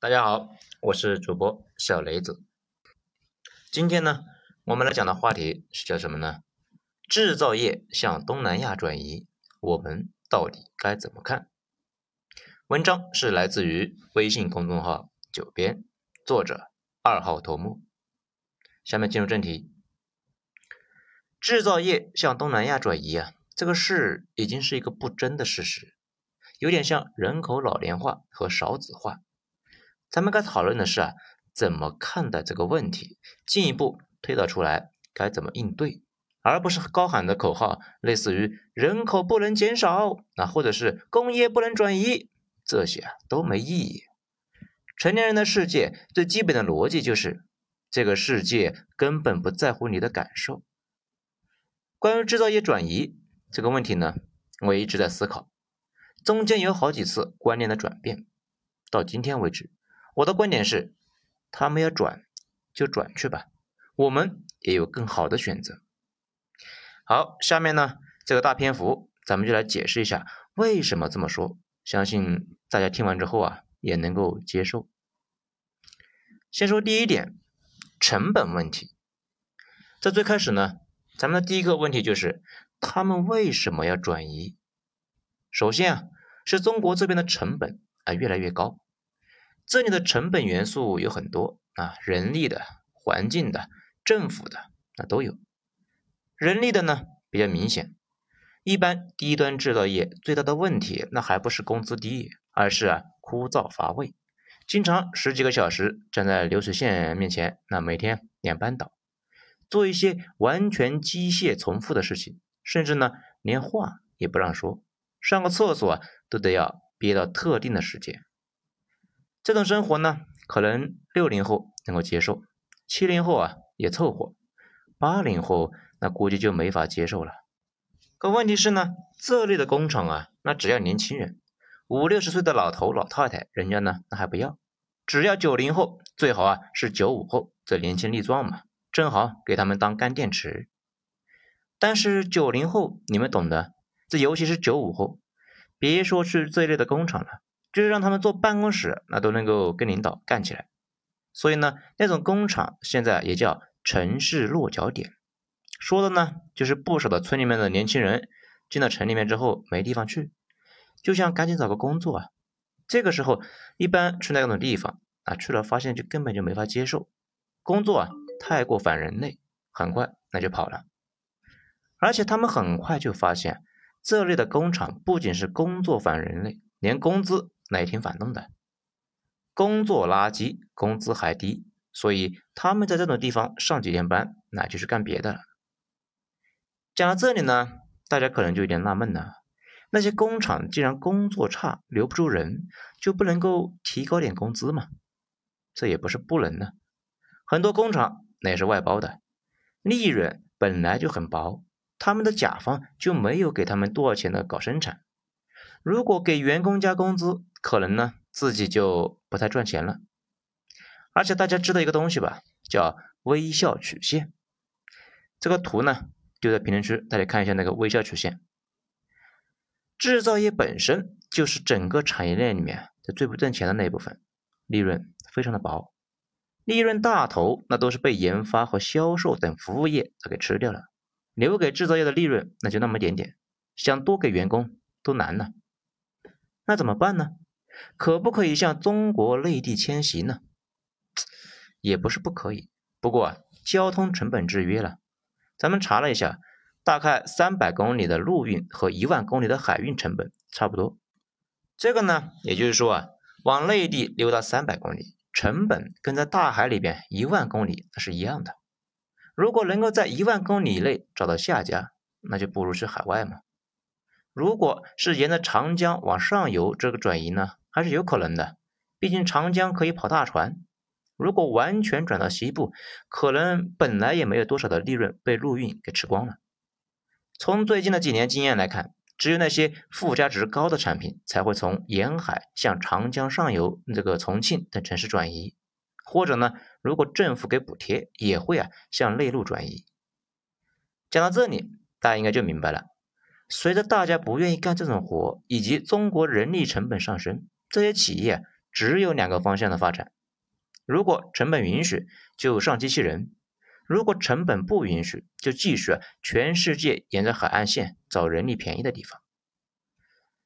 大家好，我是主播小雷子。今天呢，我们来讲的话题是叫什么呢？制造业向东南亚转移，我们到底该怎么看？文章是来自于微信公众号“九编”，作者二号头目。下面进入正题，制造业向东南亚转移啊，这个事已经是一个不争的事实，有点像人口老龄化和少子化。咱们该讨论的是啊，怎么看待这个问题，进一步推导出来该怎么应对，而不是高喊的口号，类似于人口不能减少啊，或者是工业不能转移，这些啊都没意义。成年人的世界最基本的逻辑就是，这个世界根本不在乎你的感受。关于制造业转移这个问题呢，我一直在思考，中间有好几次观念的转变，到今天为止。我的观点是，他们要转就转去吧，我们也有更好的选择。好，下面呢这个大篇幅，咱们就来解释一下为什么这么说。相信大家听完之后啊，也能够接受。先说第一点，成本问题。在最开始呢，咱们的第一个问题就是他们为什么要转移？首先啊，是中国这边的成本啊越来越高。这里的成本元素有很多啊，人力的、环境的、政府的，那都有。人力的呢比较明显，一般低端制造业最大的问题，那还不是工资低，而是啊枯燥乏味，经常十几个小时站在流水线面前，那每天两班倒，做一些完全机械重复的事情，甚至呢连话也不让说，上个厕所都得要憋到特定的时间。这种生活呢，可能六零后能够接受，七零后啊也凑合，八零后那估计就没法接受了。可问题是呢，这类的工厂啊，那只要年轻人，五六十岁的老头老太太，人家呢那还不要，只要九零后，最好啊是九五后，这年轻力壮嘛，正好给他们当干电池。但是九零后你们懂的，这尤其是九五后，别说去这类的工厂了。就是让他们坐办公室，那都能够跟领导干起来。所以呢，那种工厂现在也叫城市落脚点，说的呢就是不少的村里面的年轻人进到城里面之后没地方去，就想赶紧找个工作啊。这个时候一般去那种地方啊，去了发现就根本就没法接受，工作啊太过反人类，很快那就跑了。而且他们很快就发现，这类的工厂不仅是工作反人类，连工资。那也挺反动的，工作垃圾，工资还低，所以他们在这种地方上几天班，那就是干别的了。讲到这里呢，大家可能就有点纳闷了：那些工厂既然工作差，留不住人，就不能够提高点工资吗？这也不是不能呢。很多工厂那也是外包的，利润本来就很薄，他们的甲方就没有给他们多少钱的搞生产。如果给员工加工资，可能呢自己就不太赚钱了。而且大家知道一个东西吧，叫微笑曲线。这个图呢丢在评论区，大家看一下那个微笑曲线。制造业本身就是整个产业链里面的最不挣钱的那一部分，利润非常的薄，利润大头那都是被研发和销售等服务业给吃掉了，留给制造业的利润那就那么点点，想多给员工都难了。那怎么办呢？可不可以向中国内地迁徙呢？也不是不可以，不过交通成本制约了。咱们查了一下，大概三百公里的陆运和一万公里的海运成本差不多。这个呢，也就是说啊，往内地溜达三百公里，成本跟在大海里边一万公里那是一样的。如果能够在一万公里内找到下家，那就不如去海外嘛。如果是沿着长江往上游这个转移呢，还是有可能的，毕竟长江可以跑大船。如果完全转到西部，可能本来也没有多少的利润被陆运给吃光了。从最近的几年经验来看，只有那些附加值高的产品才会从沿海向长江上游这个重庆等城市转移，或者呢，如果政府给补贴，也会啊向内陆转移。讲到这里，大家应该就明白了。随着大家不愿意干这种活，以及中国人力成本上升，这些企业只有两个方向的发展。如果成本允许，就上机器人；如果成本不允许，就继续全世界沿着海岸线找人力便宜的地方。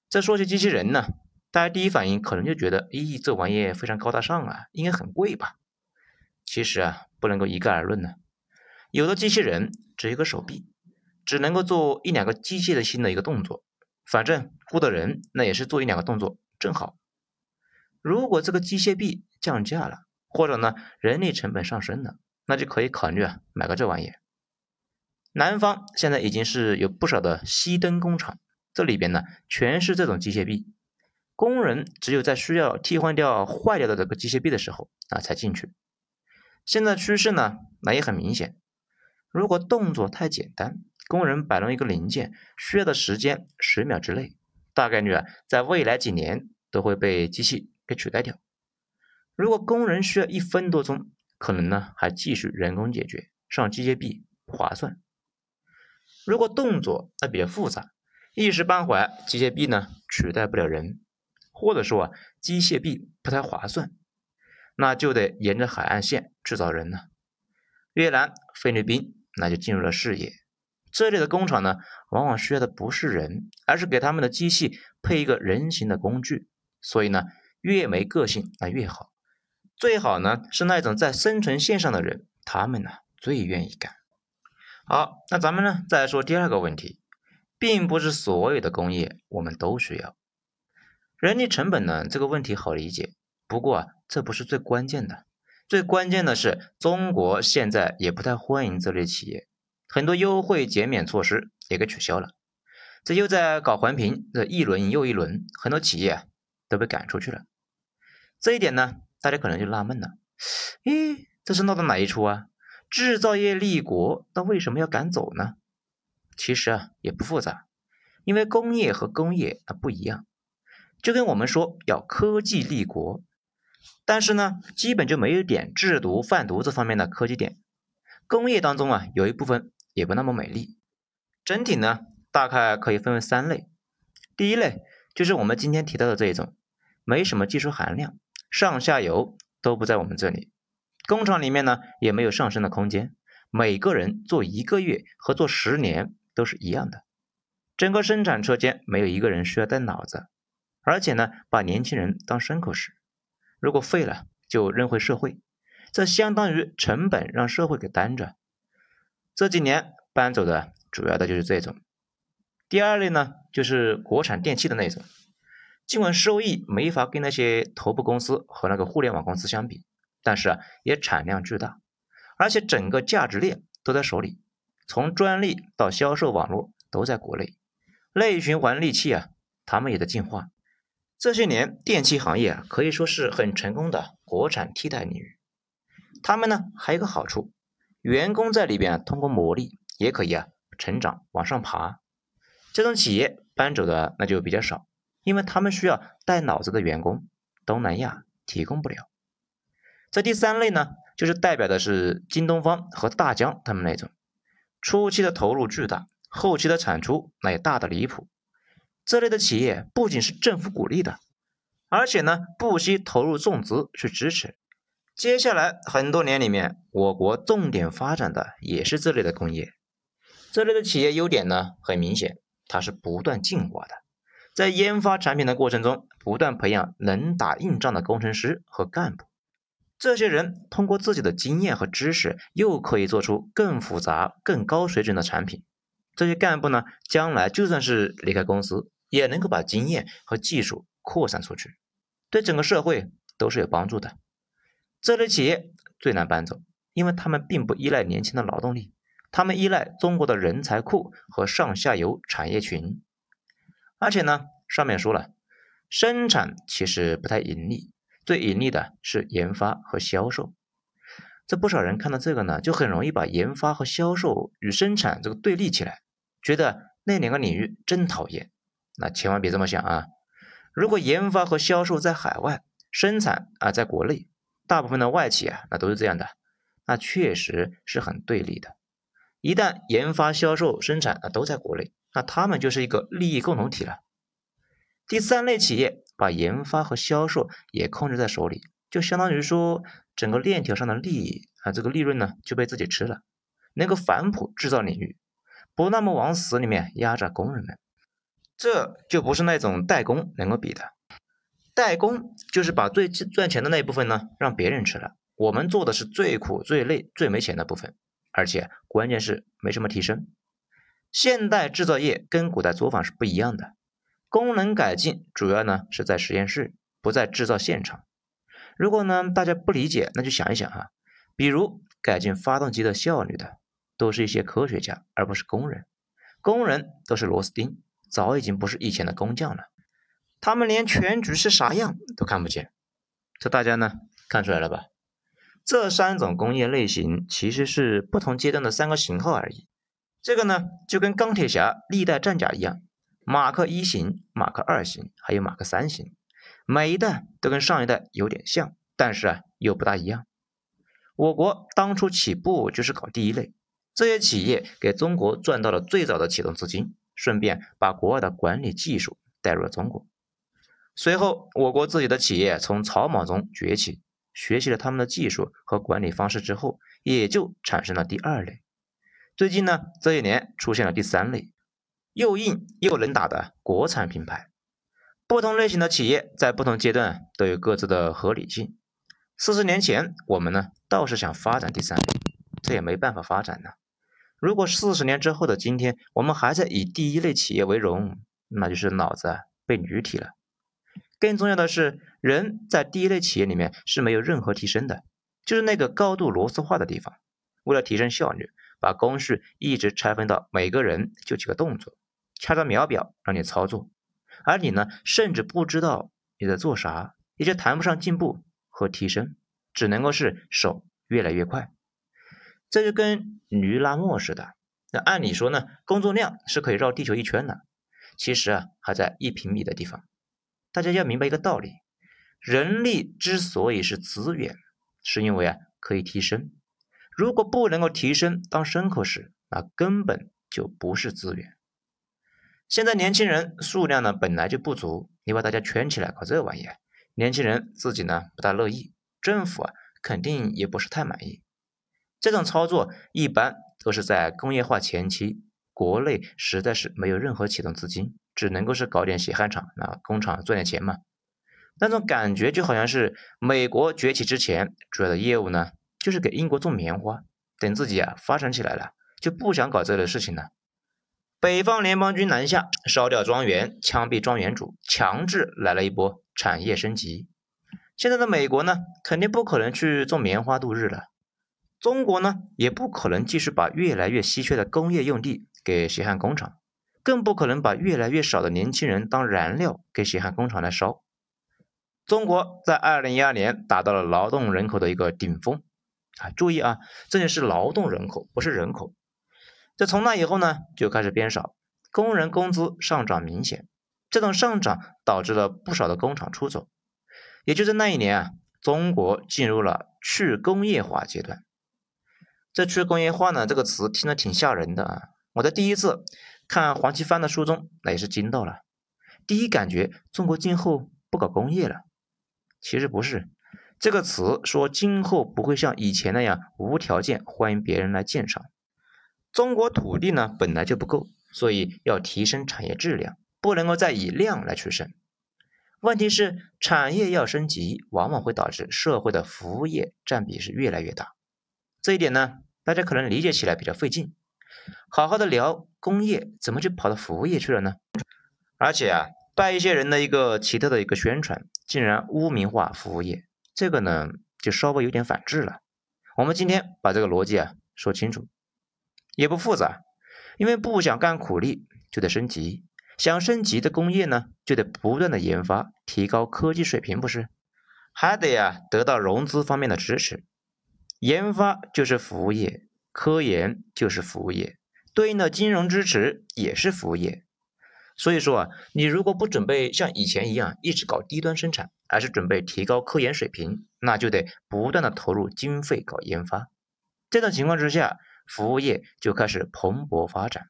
再说起机器人呢，大家第一反应可能就觉得，咦，这玩意非常高大上啊，应该很贵吧？其实啊，不能够一概而论呢。有的机器人只有一个手臂，只能够做一两个机械的新的一个动作，反正雇的人那也是做一两个动作正好。如果这个机械臂降价了，或者呢人力成本上升了，那就可以考虑啊买个这玩意。南方现在已经是有不少的熄灯工厂，这里边呢全是这种机械臂，工人只有在需要替换掉坏掉的这个机械臂的时候啊才进去。现在趋势呢那也很明显。如果动作太简单，工人摆弄一个零件需要的时间十秒之内，大概率啊，在未来几年都会被机器给取代掉。如果工人需要一分多钟，可能呢还继续人工解决，上机械臂不划算。如果动作那比较复杂，一时半会机械臂呢取代不了人，或者说啊机械臂不太划算，那就得沿着海岸线制造人了。越南、菲律宾。那就进入了视野。这里的工厂呢，往往需要的不是人，而是给他们的机器配一个人形的工具。所以呢，越没个性那越好。最好呢是那种在生存线上的人，他们呢最愿意干。好，那咱们呢再说第二个问题，并不是所有的工业我们都需要人力成本呢。这个问题好理解，不过啊，这不是最关键的。最关键的是，中国现在也不太欢迎这类企业，很多优惠减免措施也给取消了。这又在搞环评，这一轮又一轮，很多企业都被赶出去了。这一点呢，大家可能就纳闷了：咦，这是闹的哪一出啊？制造业立国，那为什么要赶走呢？其实啊，也不复杂，因为工业和工业啊不一样，就跟我们说要科技立国。但是呢，基本就没有点制毒贩毒这方面的科技点。工业当中啊，有一部分也不那么美丽。整体呢，大概可以分为三类。第一类就是我们今天提到的这一种，没什么技术含量，上下游都不在我们这里，工厂里面呢也没有上升的空间，每个人做一个月和做十年都是一样的。整个生产车间没有一个人需要带脑子，而且呢，把年轻人当牲口使。如果废了就扔回社会，这相当于成本让社会给担着。这几年搬走的主要的就是这种。第二类呢，就是国产电器的那种，尽管收益没法跟那些头部公司和那个互联网公司相比，但是啊，也产量巨大，而且整个价值链都在手里，从专利到销售网络都在国内。内循环利器啊，他们也在进化。这些年，电器行业啊可以说是很成功的国产替代领域。他们呢还有个好处，员工在里边通过磨砺也可以啊成长往上爬。这种企业搬走的那就比较少，因为他们需要带脑子的员工，东南亚提供不了。这第三类呢，就是代表的是京东方和大疆他们那种，初期的投入巨大，后期的产出那也大的离谱。这类的企业不仅是政府鼓励的，而且呢不惜投入重资去支持。接下来很多年里面，我国重点发展的也是这类的工业。这类的企业优点呢很明显，它是不断进化的，在研发产品的过程中，不断培养能打硬仗的工程师和干部。这些人通过自己的经验和知识，又可以做出更复杂、更高水准的产品。这些干部呢，将来就算是离开公司，也能够把经验和技术扩散出去，对整个社会都是有帮助的。这类企业最难搬走，因为他们并不依赖年轻的劳动力，他们依赖中国的人才库和上下游产业群。而且呢，上面说了，生产其实不太盈利，最盈利的是研发和销售。这不少人看到这个呢，就很容易把研发和销售与生产这个对立起来，觉得那两个领域真讨厌。那千万别这么想啊！如果研发和销售在海外，生产啊在国内，大部分的外企啊那都是这样的，那确实是很对立的。一旦研发、销售、生产啊都在国内，那他们就是一个利益共同体了。第三类企业把研发和销售也控制在手里，就相当于说整个链条上的利益啊，这个利润呢就被自己吃了，能够反哺制造领域，不那么往死里面压榨工人们，这就不是那种代工能够比的。代工就是把最赚钱的那一部分呢让别人吃了，我们做的是最苦、最累、最没钱的部分，而且关键是没什么提升。现代制造业跟古代作坊是不一样的。功能改进主要呢是在实验室，不在制造现场。如果呢大家不理解，那就想一想啊，比如改进发动机的效率的，都是一些科学家，而不是工人。工人都是螺丝钉，早已经不是以前的工匠了，他们连全局是啥样都看不见。这大家呢看出来了吧？这三种工业类型其实是不同阶段的三个型号而已。这个呢就跟钢铁侠历代战甲一样。马克一型、马克二型，还有马克三型，每一代都跟上一代有点像，但是啊又不大一样。我国当初起步就是搞第一类，这些企业给中国赚到了最早的启动资金，顺便把国外的管理技术带入了中国。随后，我国自己的企业从草莽中崛起，学习了他们的技术和管理方式之后，也就产生了第二类。最近呢，这一年出现了第三类。又硬又能打的国产品牌，不同类型的企业在不同阶段都有各自的合理性。四十年前，我们呢倒是想发展第三类，这也没办法发展呢。如果四十年之后的今天，我们还在以第一类企业为荣，那就是脑子被驴踢了。更重要的是，人在第一类企业里面是没有任何提升的，就是那个高度螺丝化的地方。为了提升效率，把工序一直拆分到每个人就几个动作。掐着秒表让你操作，而你呢，甚至不知道你在做啥，也就谈不上进步和提升，只能够是手越来越快。这就跟驴拉磨似的。那按理说呢，工作量是可以绕地球一圈的，其实啊，还在一平米的地方。大家要明白一个道理：人力之所以是资源，是因为啊可以提升。如果不能够提升，当牲口时，那根本就不是资源。现在年轻人数量呢本来就不足，你把大家圈起来搞这玩意，年轻人自己呢不大乐意，政府啊肯定也不是太满意。这种操作一般都是在工业化前期，国内实在是没有任何启动资金，只能够是搞点血汗厂，那工厂赚点钱嘛。那种感觉就好像是美国崛起之前，主要的业务呢就是给英国种棉花，等自己啊发展起来了，就不想搞这类事情了。北方联邦军南下，烧掉庄园，枪毙庄园主，强制来了一波产业升级。现在的美国呢，肯定不可能去种棉花度日了。中国呢，也不可能继续把越来越稀缺的工业用地给血汗工厂，更不可能把越来越少的年轻人当燃料给血汗工厂来烧。中国在二零一二年达到了劳动人口的一个顶峰啊！注意啊，这里是劳动人口，不是人口。这从那以后呢，就开始变少，工人工资上涨明显，这种上涨导致了不少的工厂出走，也就在那一年啊，中国进入了去工业化阶段。这去工业化呢，这个词听着挺吓人的啊！我在第一次看黄奇帆的书中，那也是惊到了。第一感觉，中国今后不搞工业了。其实不是，这个词说今后不会像以前那样无条件欢迎别人来建厂。中国土地呢本来就不够，所以要提升产业质量，不能够再以量来取胜。问题是产业要升级，往往会导致社会的服务业占比是越来越大。这一点呢，大家可能理解起来比较费劲。好好的聊工业，怎么就跑到服务业去了呢？而且啊，拜一些人的一个奇特的一个宣传，竟然污名化服务业，这个呢就稍微有点反智了。我们今天把这个逻辑啊说清楚。也不复杂，因为不想干苦力就得升级，想升级的工业呢就得不断的研发，提高科技水平，不是？还得呀得到融资方面的支持。研发就是服务业，科研就是服务业，对应的金融支持也是服务业。所以说啊，你如果不准备像以前一样一直搞低端生产，而是准备提高科研水平，那就得不断的投入经费搞研发。这种情况之下。服务业就开始蓬勃发展。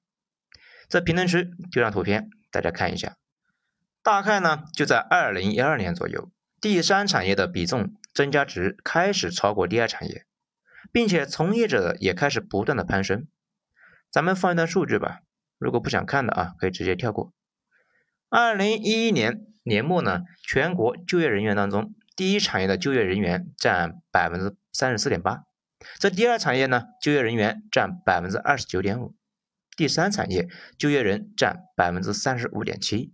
在评论区丢张图片，大家看一下。大概呢就在二零一二年左右，第三产业的比重增加值开始超过第二产业，并且从业者也开始不断的攀升。咱们放一段数据吧，如果不想看的啊，可以直接跳过。二零一一年年末呢，全国就业人员当中，第一产业的就业人员占百分之三十四点八。这第二产业呢，就业人员占百分之二十九点五，第三产业就业人占百分之三十五点七。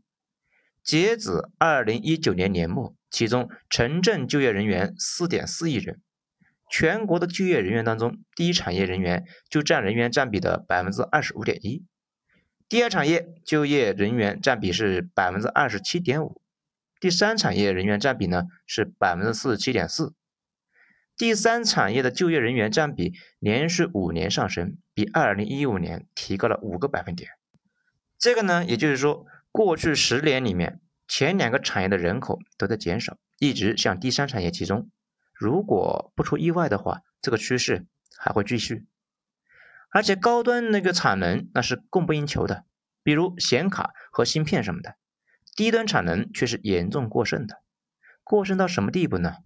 截止二零一九年年末，其中城镇就业人员四点四亿人，全国的就业人员当中，第一产业人员就占人员占比的百分之二十五点一，第二产业就业人员占比是百分之二十七点五，第三产业人员占比呢是百分之四十七点四。第三产业的就业人员占比连续五年上升，比二零一五年提高了五个百分点。这个呢，也就是说，过去十年里面，前两个产业的人口都在减少，一直向第三产业集中。如果不出意外的话，这个趋势还会继续。而且高端那个产能那是供不应求的，比如显卡和芯片什么的，低端产能却是严重过剩的。过剩到什么地步呢？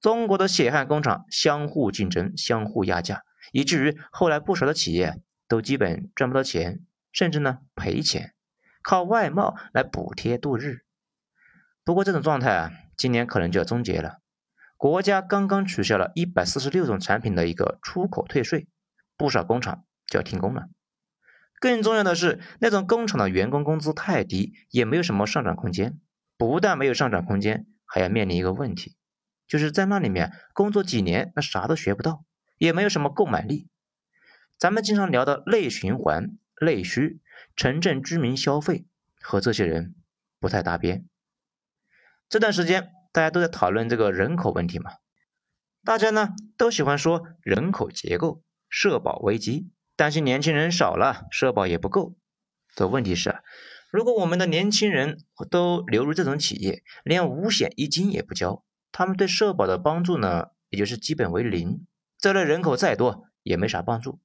中国的血汗工厂相互竞争、相互压价，以至于后来不少的企业都基本赚不到钱，甚至呢赔钱，靠外贸来补贴度日。不过这种状态啊，今年可能就要终结了。国家刚刚取消了一百四十六种产品的一个出口退税，不少工厂就要停工了。更重要的是，那种工厂的员工工资太低，也没有什么上涨空间。不但没有上涨空间，还要面临一个问题。就是在那里面工作几年，那啥都学不到，也没有什么购买力。咱们经常聊的内循环、内需、城镇居民消费，和这些人不太搭边。这段时间大家都在讨论这个人口问题嘛，大家呢都喜欢说人口结构、社保危机，担心年轻人少了，社保也不够。的问题是，如果我们的年轻人都流入这种企业，连五险一金也不交。他们对社保的帮助呢，也就是基本为零。这类人口再多也没啥帮助。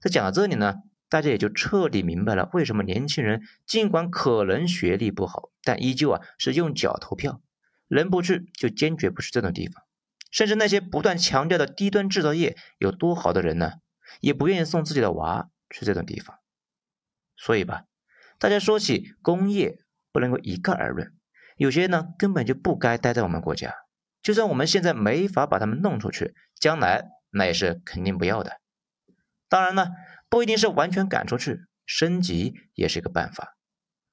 在讲到这里呢，大家也就彻底明白了为什么年轻人尽管可能学历不好，但依旧啊是用脚投票，人不去就坚决不去这种地方。甚至那些不断强调的低端制造业有多好的人呢，也不愿意送自己的娃去这种地方。所以吧，大家说起工业，不能够一概而论。有些呢根本就不该待在我们国家，就算我们现在没法把他们弄出去，将来那也是肯定不要的。当然呢，不一定是完全赶出去，升级也是一个办法。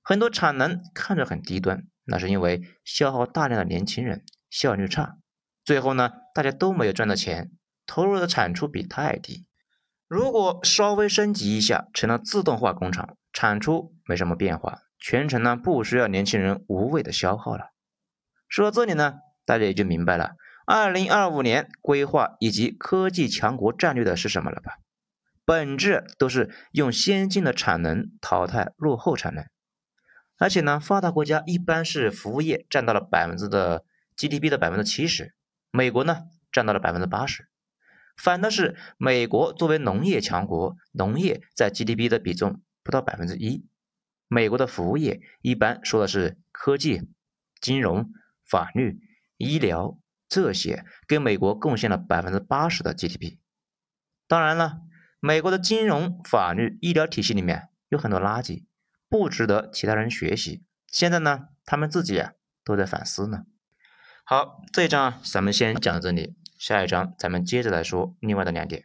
很多产能看着很低端，那是因为消耗大量的年轻人，效率差，最后呢大家都没有赚到钱，投入的产出比太低。如果稍微升级一下，成了自动化工厂，产出没什么变化。全程呢不需要年轻人无谓的消耗了。说到这里呢，大家也就明白了，二零二五年规划以及科技强国战略的是什么了吧？本质都是用先进的产能淘汰落后产能。而且呢，发达国家一般是服务业占到了百分之的 GDP 的百分之七十，美国呢占到了百分之八十。反倒是美国作为农业强国，农业在 GDP 的比重不到百分之一。美国的服务业一般说的是科技、金融、法律、医疗这些，给美国贡献了百分之八十的 GDP。当然了，美国的金融、法律、医疗体系里面有很多垃圾，不值得其他人学习。现在呢，他们自己啊都在反思呢。好，这一章咱们先讲到这里，下一章咱们接着来说另外的两点。